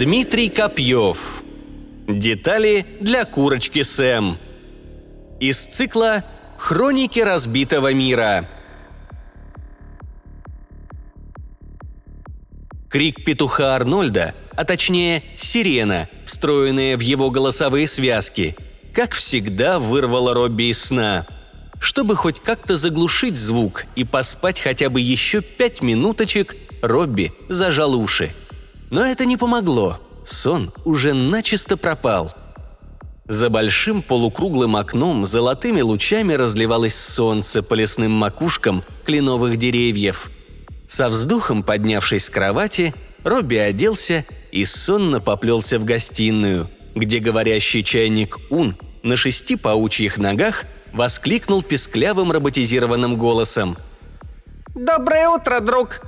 Дмитрий Копьев. Детали для курочки Сэм. Из цикла «Хроники разбитого мира». Крик петуха Арнольда, а точнее сирена, встроенная в его голосовые связки, как всегда вырвала Робби из сна. Чтобы хоть как-то заглушить звук и поспать хотя бы еще пять минуточек, Робби зажал уши – но это не помогло. Сон уже начисто пропал. За большим полукруглым окном золотыми лучами разливалось солнце по лесным макушкам кленовых деревьев. Со вздохом поднявшись с кровати, Робби оделся и сонно поплелся в гостиную, где говорящий чайник Ун на шести паучьих ногах воскликнул песклявым роботизированным голосом. «Доброе утро, друг!»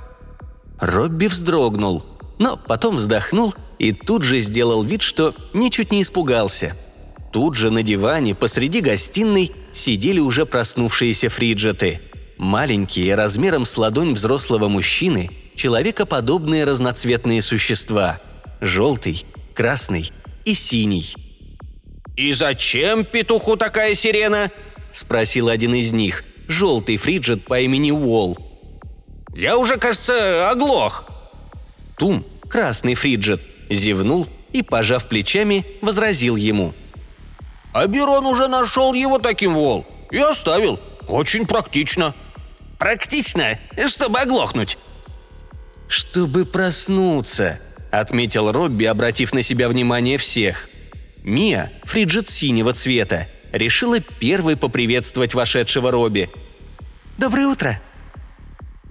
Робби вздрогнул – но потом вздохнул и тут же сделал вид, что ничуть не испугался. Тут же на диване посреди гостиной сидели уже проснувшиеся фриджеты. Маленькие, размером с ладонь взрослого мужчины, человекоподобные разноцветные существа. Желтый, красный и синий. «И зачем петуху такая сирена?» – спросил один из них, желтый фриджет по имени Уолл. «Я уже, кажется, оглох», Тум, красный фриджет, зевнул и, пожав плечами, возразил ему. «Аберон уже нашел его таким, Вол, и оставил. Очень практично». «Практично, чтобы оглохнуть». «Чтобы проснуться», — отметил Робби, обратив на себя внимание всех. Мия, фриджет синего цвета, решила первой поприветствовать вошедшего Робби. «Доброе утро!»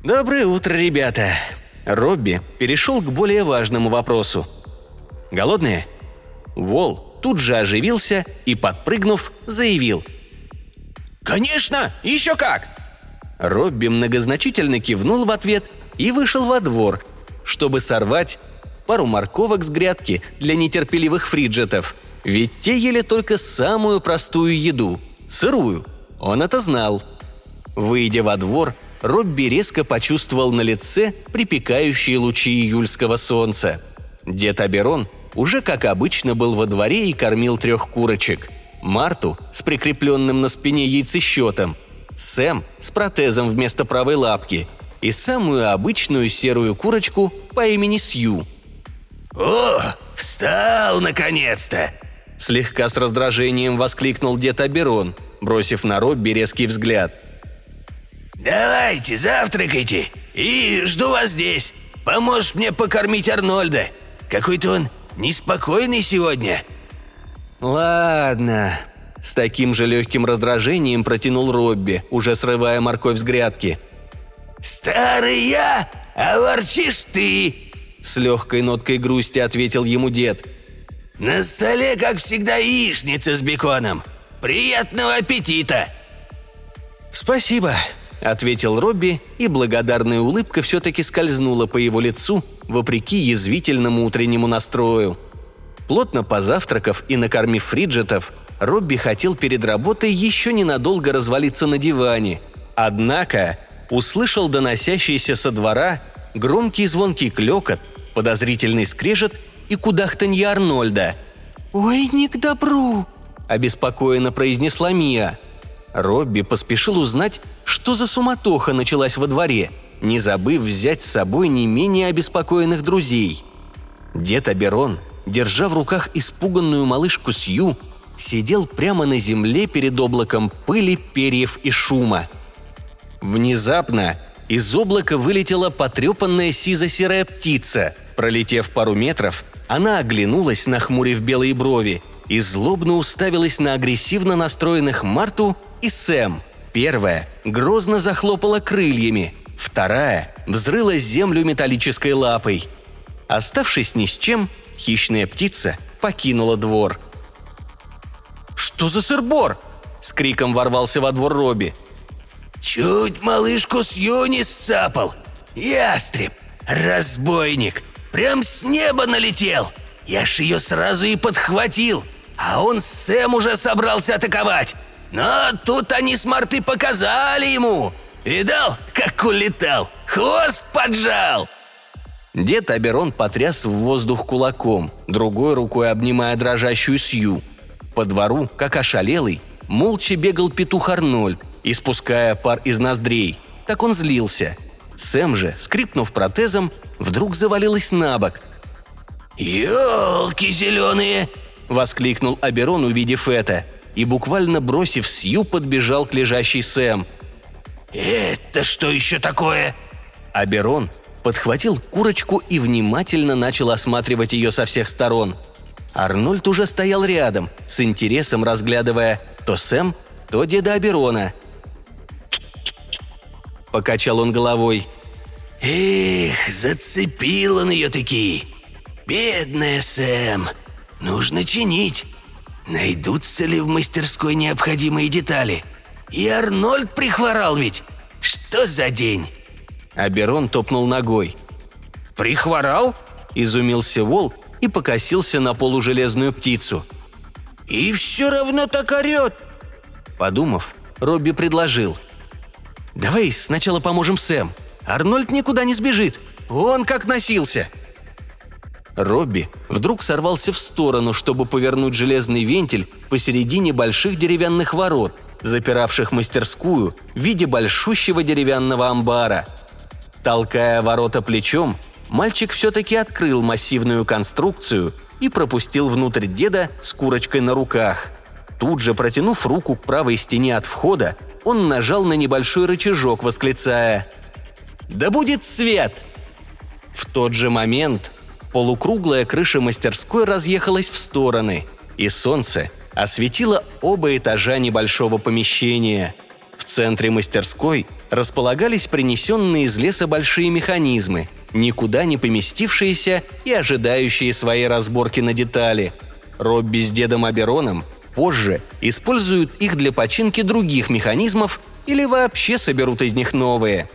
«Доброе утро, ребята!» Робби перешел к более важному вопросу. «Голодные?» Вол тут же оживился и, подпрыгнув, заявил. «Конечно! Еще как!» Робби многозначительно кивнул в ответ и вышел во двор, чтобы сорвать пару морковок с грядки для нетерпеливых фриджетов, ведь те ели только самую простую еду – сырую. Он это знал. Выйдя во двор, Робби резко почувствовал на лице припекающие лучи июльского солнца. Дед Аберон уже, как обычно, был во дворе и кормил трех курочек. Марту с прикрепленным на спине яйцесчетом, Сэм с протезом вместо правой лапки и самую обычную серую курочку по имени Сью. «О, встал наконец-то!» Слегка с раздражением воскликнул дед Аберон, бросив на Робби резкий взгляд – «Давайте, завтракайте. И жду вас здесь. Поможешь мне покормить Арнольда. Какой-то он неспокойный сегодня». «Ладно», — с таким же легким раздражением протянул Робби, уже срывая морковь с грядки. «Старый я, а ворчишь ты!» С легкой ноткой грусти ответил ему дед. «На столе, как всегда, яичница с беконом. Приятного аппетита!» «Спасибо», – ответил Робби, и благодарная улыбка все-таки скользнула по его лицу, вопреки язвительному утреннему настрою. Плотно позавтракав и накормив фриджетов, Робби хотел перед работой еще ненадолго развалиться на диване. Однако услышал доносящийся со двора громкий звонкий клекот, подозрительный скрежет и кудахтанье Арнольда. «Ой, не к добру!» – обеспокоенно произнесла Мия – Робби поспешил узнать, что за суматоха началась во дворе, не забыв взять с собой не менее обеспокоенных друзей. Дед Аберон, держа в руках испуганную малышку Сью, сидел прямо на земле перед облаком пыли, перьев и шума. Внезапно из облака вылетела потрепанная сизо-серая птица. Пролетев пару метров, она оглянулась, нахмурив белые брови, и злобно уставилась на агрессивно настроенных Марту и Сэм. Первая грозно захлопала крыльями, вторая взрыла землю металлической лапой. Оставшись ни с чем, хищная птица покинула двор. «Что за сырбор?» – с криком ворвался во двор Робби. «Чуть малышку с Юни сцапал! Ястреб! Разбойник! Прям с неба налетел! Я ж ее сразу и подхватил! А он Сэм уже собрался атаковать! Но тут они смарты показали ему. Видал, как улетал? Хвост поджал!» Дед Аберон потряс в воздух кулаком, другой рукой обнимая дрожащую Сью. По двору, как ошалелый, молча бегал петух Арнольд, испуская пар из ноздрей. Так он злился. Сэм же, скрипнув протезом, вдруг завалилась на бок. «Елки зеленые!» – воскликнул Аберон, увидев это, и буквально бросив Сью, подбежал к лежащей Сэм. «Это что еще такое?» Аберон подхватил курочку и внимательно начал осматривать ее со всех сторон. Арнольд уже стоял рядом, с интересом разглядывая то Сэм, то деда Аберона. Покачал он головой. «Эх, зацепил он ее таки. Бедная Сэм. Нужно чинить. Найдутся ли в мастерской необходимые детали? И Арнольд прихворал ведь. Что за день?» Аберон топнул ногой. «Прихворал?» – изумился Вол и покосился на полужелезную птицу. «И все равно так орет!» Подумав, Робби предложил. «Давай сначала поможем Сэм. Арнольд никуда не сбежит. Он как носился!» Робби вдруг сорвался в сторону, чтобы повернуть железный вентиль посередине больших деревянных ворот, запиравших мастерскую в виде большущего деревянного амбара – Толкая ворота плечом, мальчик все-таки открыл массивную конструкцию и пропустил внутрь деда с курочкой на руках. Тут же, протянув руку к правой стене от входа, он нажал на небольшой рычажок, восклицая «Да будет свет!» В тот же момент полукруглая крыша мастерской разъехалась в стороны, и солнце осветило оба этажа небольшого помещения. В центре мастерской располагались принесенные из леса большие механизмы, никуда не поместившиеся и ожидающие своей разборки на детали. Робби с дедом Абероном позже используют их для починки других механизмов или вообще соберут из них новые.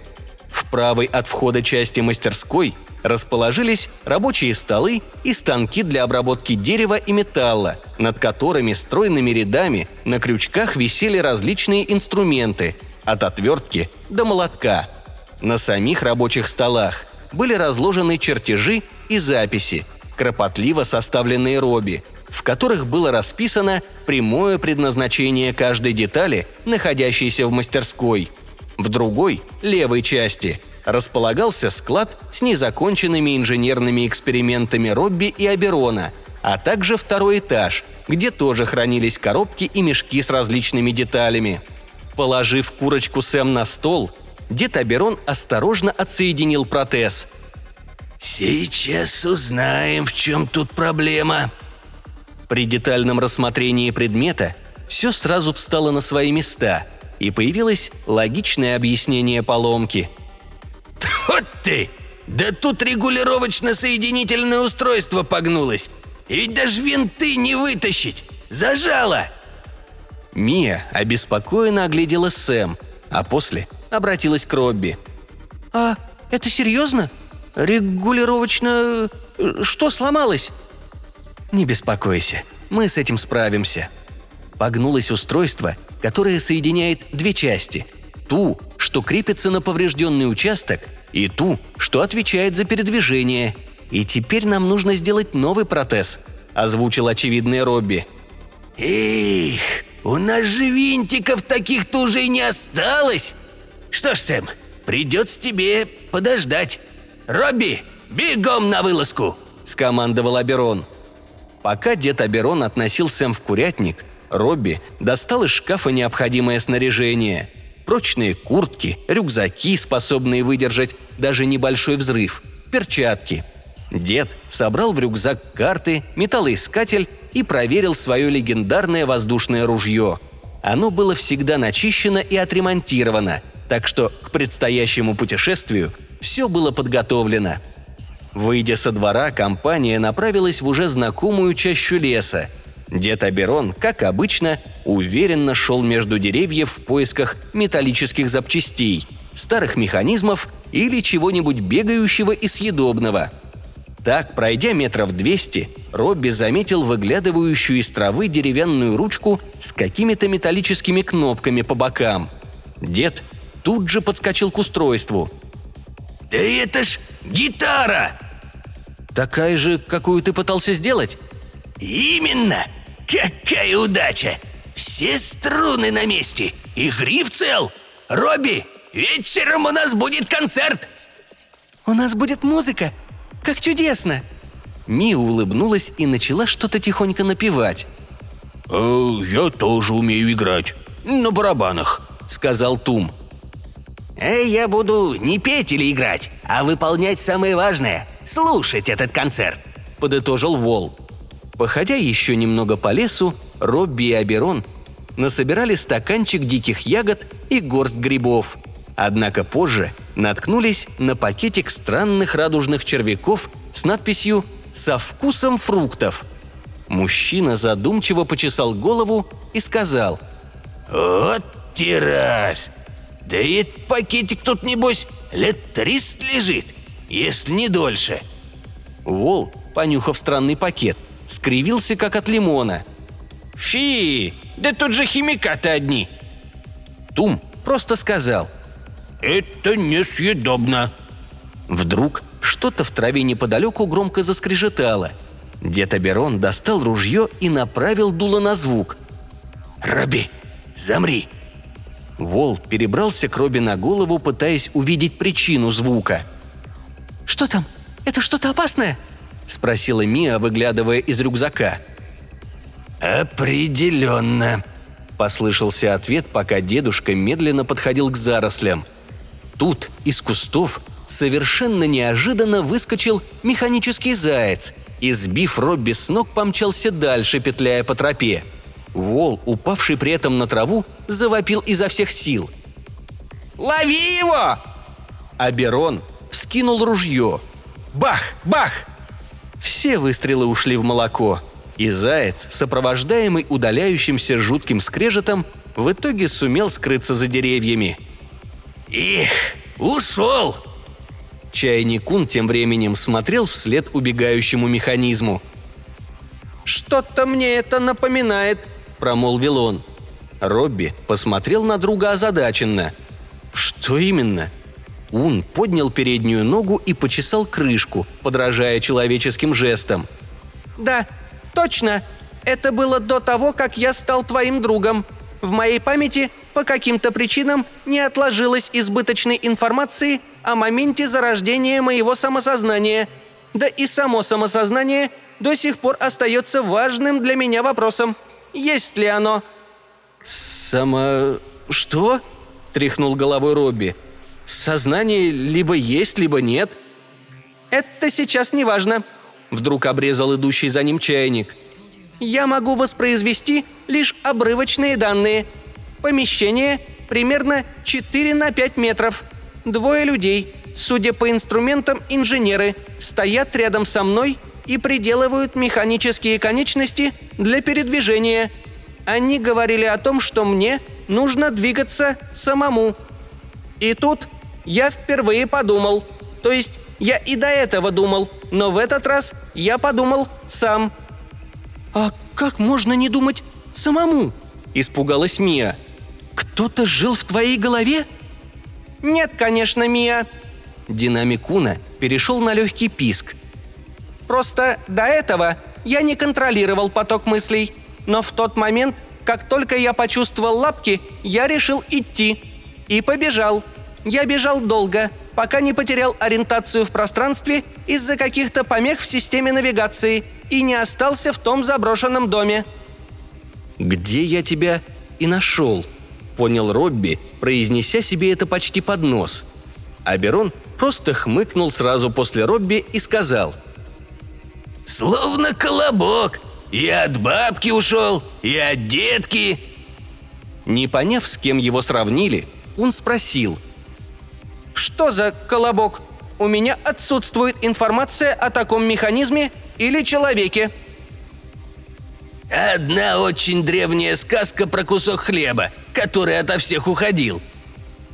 В правой от входа части мастерской расположились рабочие столы и станки для обработки дерева и металла, над которыми стройными рядами на крючках висели различные инструменты – от отвертки до молотка. На самих рабочих столах были разложены чертежи и записи, кропотливо составленные Робби, в которых было расписано прямое предназначение каждой детали, находящейся в мастерской. В другой, левой части, располагался склад с незаконченными инженерными экспериментами Робби и Аберона, а также второй этаж, где тоже хранились коробки и мешки с различными деталями – Положив курочку Сэм на стол, дед Аберон осторожно отсоединил протез. «Сейчас узнаем, в чем тут проблема». При детальном рассмотрении предмета все сразу встало на свои места, и появилось логичное объяснение поломки. «Вот ты! Да тут регулировочно-соединительное устройство погнулось! И ведь даже винты не вытащить! Зажало!» Мия обеспокоенно оглядела Сэм, а после обратилась к Робби. «А это серьезно? Регулировочно... Э, что сломалось?» «Не беспокойся, мы с этим справимся». Погнулось устройство, которое соединяет две части. Ту, что крепится на поврежденный участок, и ту, что отвечает за передвижение. И теперь нам нужно сделать новый протез, озвучил очевидный Робби. «Эх, у нас же винтиков таких-то уже и не осталось. Что ж, Сэм, придется тебе подождать. Робби, бегом на вылазку!» – скомандовал Аберон. Пока дед Аберон относил Сэм в курятник, Робби достал из шкафа необходимое снаряжение. Прочные куртки, рюкзаки, способные выдержать даже небольшой взрыв, перчатки. Дед собрал в рюкзак карты, металлоискатель и проверил свое легендарное воздушное ружье. Оно было всегда начищено и отремонтировано, так что к предстоящему путешествию все было подготовлено. Выйдя со двора, компания направилась в уже знакомую чащу леса. Дед Аберон, как обычно, уверенно шел между деревьев в поисках металлических запчастей, старых механизмов или чего-нибудь бегающего и съедобного – так, пройдя метров двести, Робби заметил выглядывающую из травы деревянную ручку с какими-то металлическими кнопками по бокам. Дед тут же подскочил к устройству. «Да это ж гитара! Такая же, какую ты пытался сделать? Именно! Какая удача! Все струны на месте, и гриф цел. Робби, вечером у нас будет концерт. У нас будет музыка. Как чудесно!» Мия улыбнулась и начала что-то тихонько напевать. «Э, «Я тоже умею играть. На барабанах», — сказал Тум. Э, я буду не петь или играть, а выполнять самое важное – слушать этот концерт. Подытожил Вол. Походя еще немного по лесу, Робби и Аберон насобирали стаканчик диких ягод и горсть грибов. Однако позже наткнулись на пакетик странных радужных червяков с надписью «Со вкусом фруктов». Мужчина задумчиво почесал голову и сказал «Вот террас! Да и этот пакетик тут, небось, лет триста лежит, если не дольше». Вол, понюхав странный пакет, скривился, как от лимона. «Фи, да тут же химикаты одни». Тум просто сказал. «Это несъедобно». Вдруг что-то в траве неподалеку громко заскрежетало. Дед Аберон достал ружье и направил дуло на звук. «Робби, замри!» Вол перебрался к Робби на голову, пытаясь увидеть причину звука. «Что там? Это что-то опасное?» – спросила Мия, выглядывая из рюкзака. «Определенно», – послышался ответ, пока дедушка медленно подходил к зарослям. Тут из кустов совершенно неожиданно выскочил механический заяц и, сбив Робби с ног, помчался дальше, петляя по тропе. Вол, упавший при этом на траву, завопил изо всех сил. «Лови его!» Аберон вскинул ружье. Бах! Бах! Все выстрелы ушли в молоко, и заяц, сопровождаемый удаляющимся жутким скрежетом, в итоге сумел скрыться за деревьями. «Их, ушел!» Чайникун тем временем смотрел вслед убегающему механизму. «Что-то мне это напоминает», – промолвил он. Робби посмотрел на друга озадаченно. «Что именно?» Ун поднял переднюю ногу и почесал крышку, подражая человеческим жестам. «Да, точно. Это было до того, как я стал твоим другом. В моей памяти по каким-то причинам не отложилось избыточной информации о моменте зарождения моего самосознания. Да и само самосознание до сих пор остается важным для меня вопросом. Есть ли оно?» «Само... что?» – тряхнул головой Робби. «Сознание либо есть, либо нет». «Это сейчас не важно», – вдруг обрезал идущий за ним чайник. «Я могу воспроизвести лишь обрывочные данные. Помещение примерно 4 на 5 метров. Двое людей, судя по инструментам инженеры, стоят рядом со мной и приделывают механические конечности для передвижения. Они говорили о том, что мне нужно двигаться самому. И тут я впервые подумал. То есть я и до этого думал, но в этот раз я подумал сам. «А как можно не думать самому?» – испугалась Мия. «Кто-то жил в твоей голове?» «Нет, конечно, Мия». Динамик Уна перешел на легкий писк. «Просто до этого я не контролировал поток мыслей, но в тот момент, как только я почувствовал лапки, я решил идти. И побежал. Я бежал долго, пока не потерял ориентацию в пространстве из-за каких-то помех в системе навигации и не остался в том заброшенном доме». «Где я тебя и нашел?» – понял Робби, произнеся себе это почти под нос. Аберон просто хмыкнул сразу после Робби и сказал. «Словно колобок. И от бабки ушел, и от детки». Не поняв, с кем его сравнили, он спросил. «Что за колобок? У меня отсутствует информация о таком механизме или человеке». «Одна очень древняя сказка про кусок хлеба, который ото всех уходил».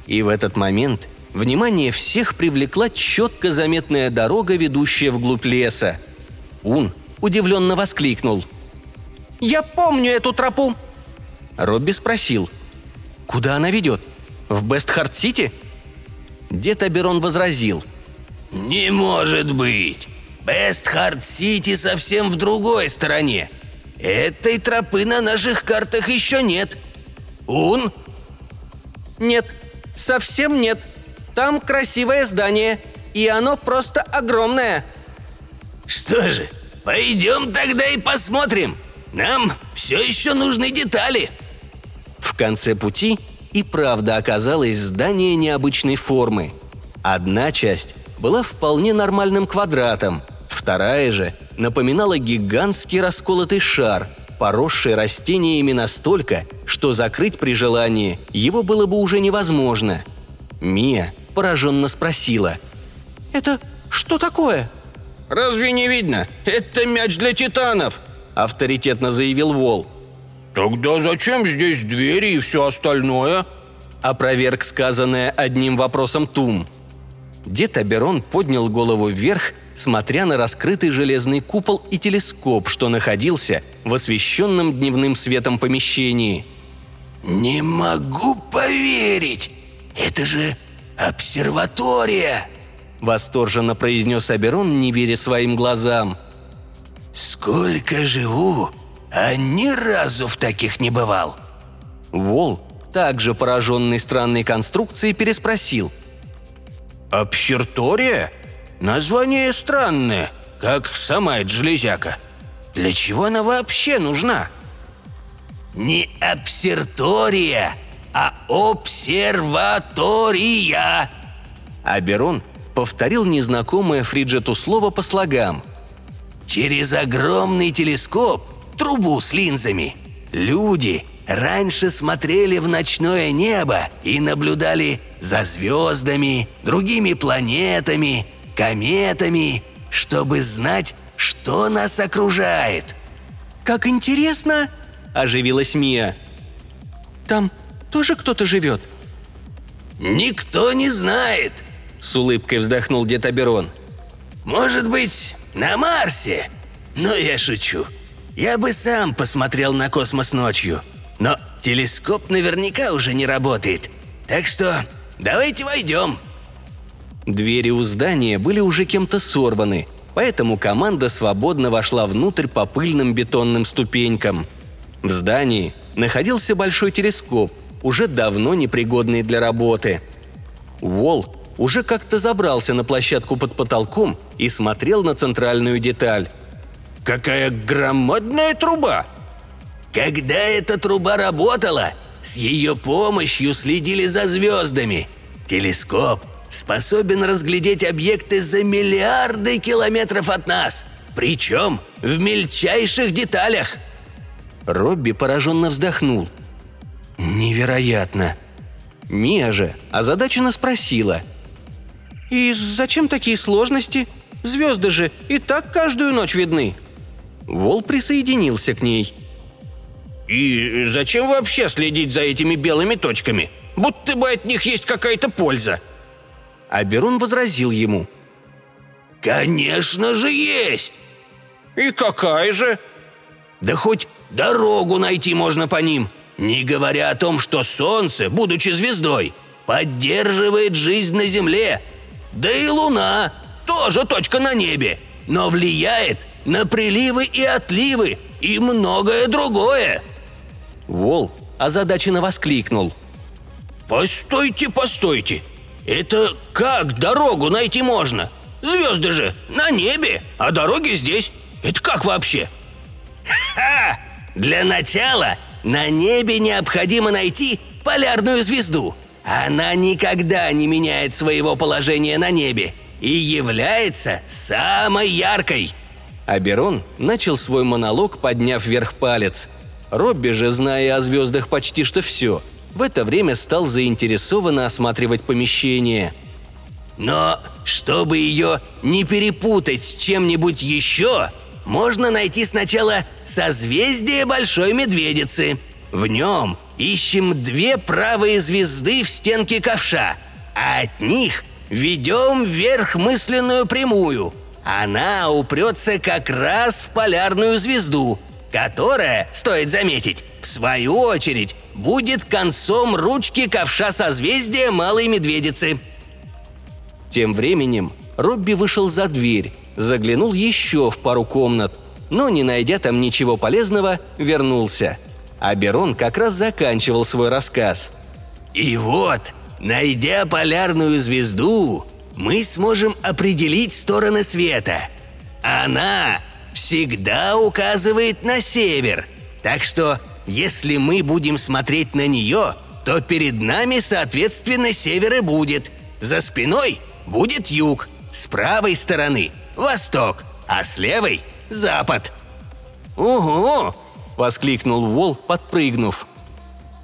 И в этот момент внимание всех привлекла четко заметная дорога, ведущая вглубь леса. Ун удивленно воскликнул. «Я помню эту тропу!» Робби спросил. «Куда она ведет? В Бестхарт-Сити?» Дед Аберон возразил. «Не может быть! Бестхард-Сити совсем в другой стороне. Этой тропы на наших картах еще нет. Ун? Нет, совсем нет. Там красивое здание, и оно просто огромное. Что же, пойдем тогда и посмотрим. Нам все еще нужны детали. В конце пути и правда оказалось здание необычной формы. Одна часть была вполне нормальным квадратом, вторая же напоминала гигантский расколотый шар, поросший растениями настолько, что закрыть при желании его было бы уже невозможно. Мия пораженно спросила. «Это что такое?» «Разве не видно? Это мяч для титанов!» – авторитетно заявил Вол. «Тогда зачем здесь двери и все остальное?» – опроверг сказанное одним вопросом Тум. Дед Аберон поднял голову вверх, смотря на раскрытый железный купол и телескоп, что находился в освещенном дневным светом помещении. «Не могу поверить! Это же обсерватория!» Восторженно произнес Аберон, не веря своим глазам. «Сколько живу, а ни разу в таких не бывал!» Вол, также пораженный странной конструкцией, переспросил. «Обсертория? Название странное, как сама эта железяка. Для чего она вообще нужна?» «Не обсертория, а обсерватория!» Аберон повторил незнакомое Фриджету слово по слогам. «Через огромный телескоп, трубу с линзами, люди раньше смотрели в ночное небо и наблюдали за звездами, другими планетами, кометами, чтобы знать, что нас окружает». «Как интересно!» – оживилась Мия. «Там тоже кто-то живет?» «Никто не знает», с улыбкой вздохнул дед Аберон. «Может быть, на Марсе? Но я шучу. Я бы сам посмотрел на космос ночью. Но телескоп наверняка уже не работает. Так что давайте войдем». Двери у здания были уже кем-то сорваны, поэтому команда свободно вошла внутрь по пыльным бетонным ступенькам. В здании находился большой телескоп, уже давно непригодный для работы. Уолл уже как-то забрался на площадку под потолком и смотрел на центральную деталь. «Какая громадная труба!» «Когда эта труба работала, с ее помощью следили за звездами. Телескоп способен разглядеть объекты за миллиарды километров от нас, причем в мельчайших деталях». Робби пораженно вздохнул. «Невероятно!» Мия же озадаченно спросила – «И зачем такие сложности? Звезды же и так каждую ночь видны». Вол присоединился к ней. «И зачем вообще следить за этими белыми точками? Будто бы от них есть какая-то польза». А Берун возразил ему. «Конечно же есть!» «И какая же?» «Да хоть дорогу найти можно по ним, не говоря о том, что Солнце, будучи звездой, поддерживает жизнь на Земле, да и Луна тоже точка на небе, но влияет на приливы и отливы и многое другое. Вол озадаченно воскликнул. «Постойте, постойте! Это как дорогу найти можно? Звезды же на небе, а дороги здесь. Это как вообще?» «Ха! Для начала на небе необходимо найти полярную звезду. Она никогда не меняет своего положения на небе и является самой яркой. Аберон начал свой монолог, подняв вверх палец. Робби же, зная о звездах почти что все, в это время стал заинтересованно осматривать помещение. Но чтобы ее не перепутать с чем-нибудь еще, можно найти сначала созвездие Большой Медведицы. В нем ищем две правые звезды в стенке ковша, а от них ведем вверх мысленную прямую. Она упрется как раз в полярную звезду, которая, стоит заметить, в свою очередь, будет концом ручки ковша созвездия Малой Медведицы. Тем временем Робби вышел за дверь заглянул еще в пару комнат, но, не найдя там ничего полезного, вернулся. А Берон как раз заканчивал свой рассказ. «И вот, найдя полярную звезду, мы сможем определить стороны света. Она всегда указывает на север. Так что, если мы будем смотреть на нее, то перед нами, соответственно, север и будет. За спиной будет юг, с правой стороны – восток, а с левой – запад. «Ого!» – воскликнул Вол, подпрыгнув.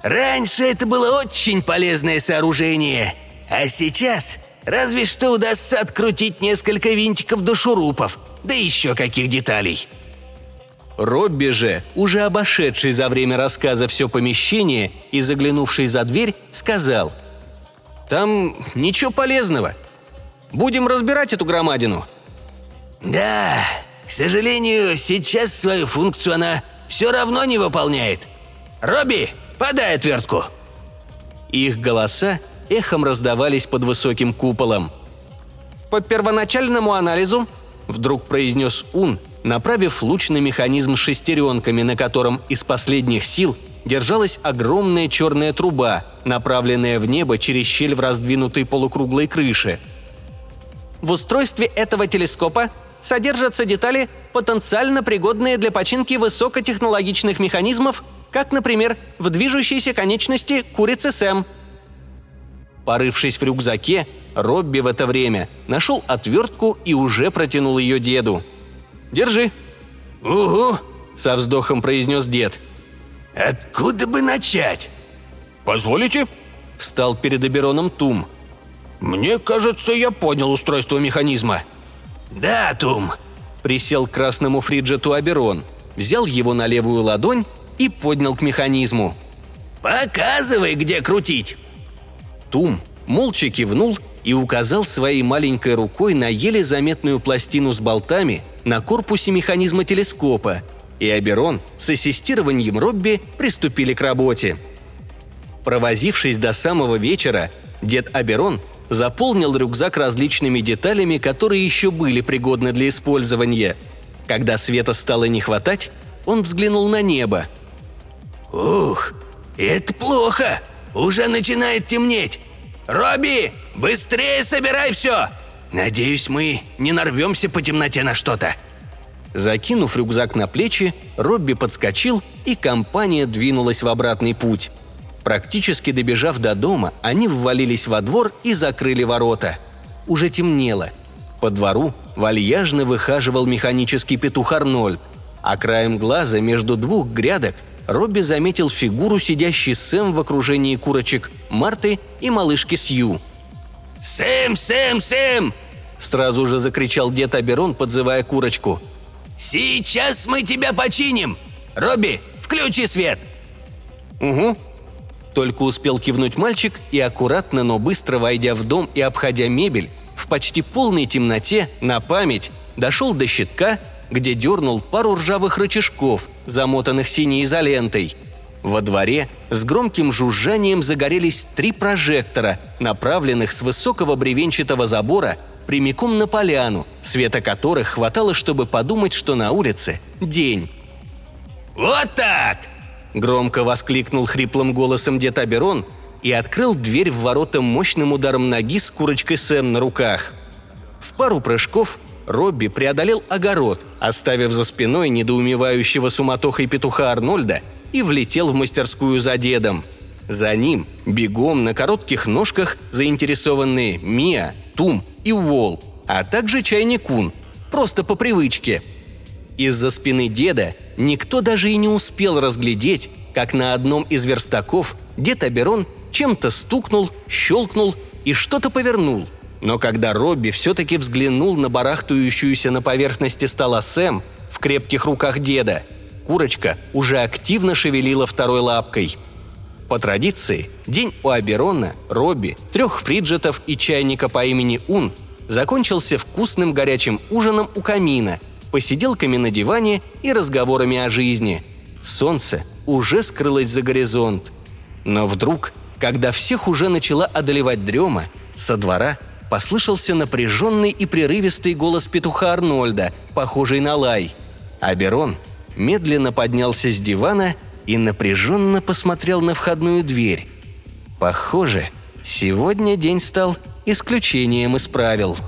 Раньше это было очень полезное сооружение, а сейчас разве что удастся открутить несколько винтиков до шурупов, да еще каких деталей. Робби же, уже обошедший за время рассказа все помещение и заглянувший за дверь, сказал «Там ничего полезного. Будем разбирать эту громадину». «Да, к сожалению, сейчас свою функцию она все равно не выполняет. Робби, подай отвертку!» Их голоса эхом раздавались под высоким куполом. По первоначальному анализу, вдруг произнес Ун, направив луч на механизм шестеренками, на котором из последних сил держалась огромная черная труба, направленная в небо через щель в раздвинутой полукруглой крыше. В устройстве этого телескопа содержатся детали, потенциально пригодные для починки высокотехнологичных механизмов, как, например, в движущейся конечности курицы Сэм. Порывшись в рюкзаке, Робби в это время нашел отвертку и уже протянул ее деду. «Держи». «Угу», — со вздохом произнес дед. «Откуда бы начать?» «Позволите?» — встал перед Абероном Тум. «Мне кажется, я понял устройство механизма». «Да, Тум», — присел к красному фриджету Аберон, взял его на левую ладонь и поднял к механизму. «Показывай, где крутить!» Тум молча кивнул и указал своей маленькой рукой на еле заметную пластину с болтами на корпусе механизма телескопа, и Аберон с ассистированием Робби приступили к работе. Провозившись до самого вечера, дед Аберон заполнил рюкзак различными деталями, которые еще были пригодны для использования. Когда света стало не хватать, он взглянул на небо. «Ух, это плохо! Уже начинает темнеть! Робби, быстрее собирай все! Надеюсь, мы не нарвемся по темноте на что-то!» Закинув рюкзак на плечи, Робби подскочил, и компания двинулась в обратный путь. Практически добежав до дома, они ввалились во двор и закрыли ворота. Уже темнело. По двору вальяжно выхаживал механический петух Арнольд, а краем глаза между двух грядок Робби заметил фигуру, сидящей Сэм в окружении курочек Марты и малышки Сью. «Сэм, Сэм, Сэм!» Сразу же закричал дед Аберон, подзывая курочку. «Сейчас мы тебя починим! Робби, включи свет!» «Угу», только успел кивнуть мальчик и аккуратно, но быстро войдя в дом и обходя мебель, в почти полной темноте, на память, дошел до щитка, где дернул пару ржавых рычажков, замотанных синей изолентой. Во дворе с громким жужжанием загорелись три прожектора, направленных с высокого бревенчатого забора прямиком на поляну, света которых хватало, чтобы подумать, что на улице день. «Вот так!» Громко воскликнул хриплым голосом дед Аберон и открыл дверь в ворота мощным ударом ноги с курочкой Сэм на руках. В пару прыжков Робби преодолел огород, оставив за спиной недоумевающего суматохой петуха Арнольда и влетел в мастерскую за дедом. За ним, бегом на коротких ножках, заинтересованные Мия, Тум и Уолл, а также чайник Кун, просто по привычке – из-за спины деда никто даже и не успел разглядеть, как на одном из верстаков дед Аберон чем-то стукнул, щелкнул и что-то повернул. Но когда Робби все-таки взглянул на барахтающуюся на поверхности стола Сэм в крепких руках деда, курочка уже активно шевелила второй лапкой. По традиции, день у Аберона, Робби, трех фриджетов и чайника по имени Ун закончился вкусным горячим ужином у камина – посиделками на диване и разговорами о жизни. Солнце уже скрылось за горизонт. Но вдруг, когда всех уже начала одолевать дрема, со двора послышался напряженный и прерывистый голос петуха Арнольда, похожий на лай. Аберон медленно поднялся с дивана и напряженно посмотрел на входную дверь. Похоже, сегодня день стал исключением из правил –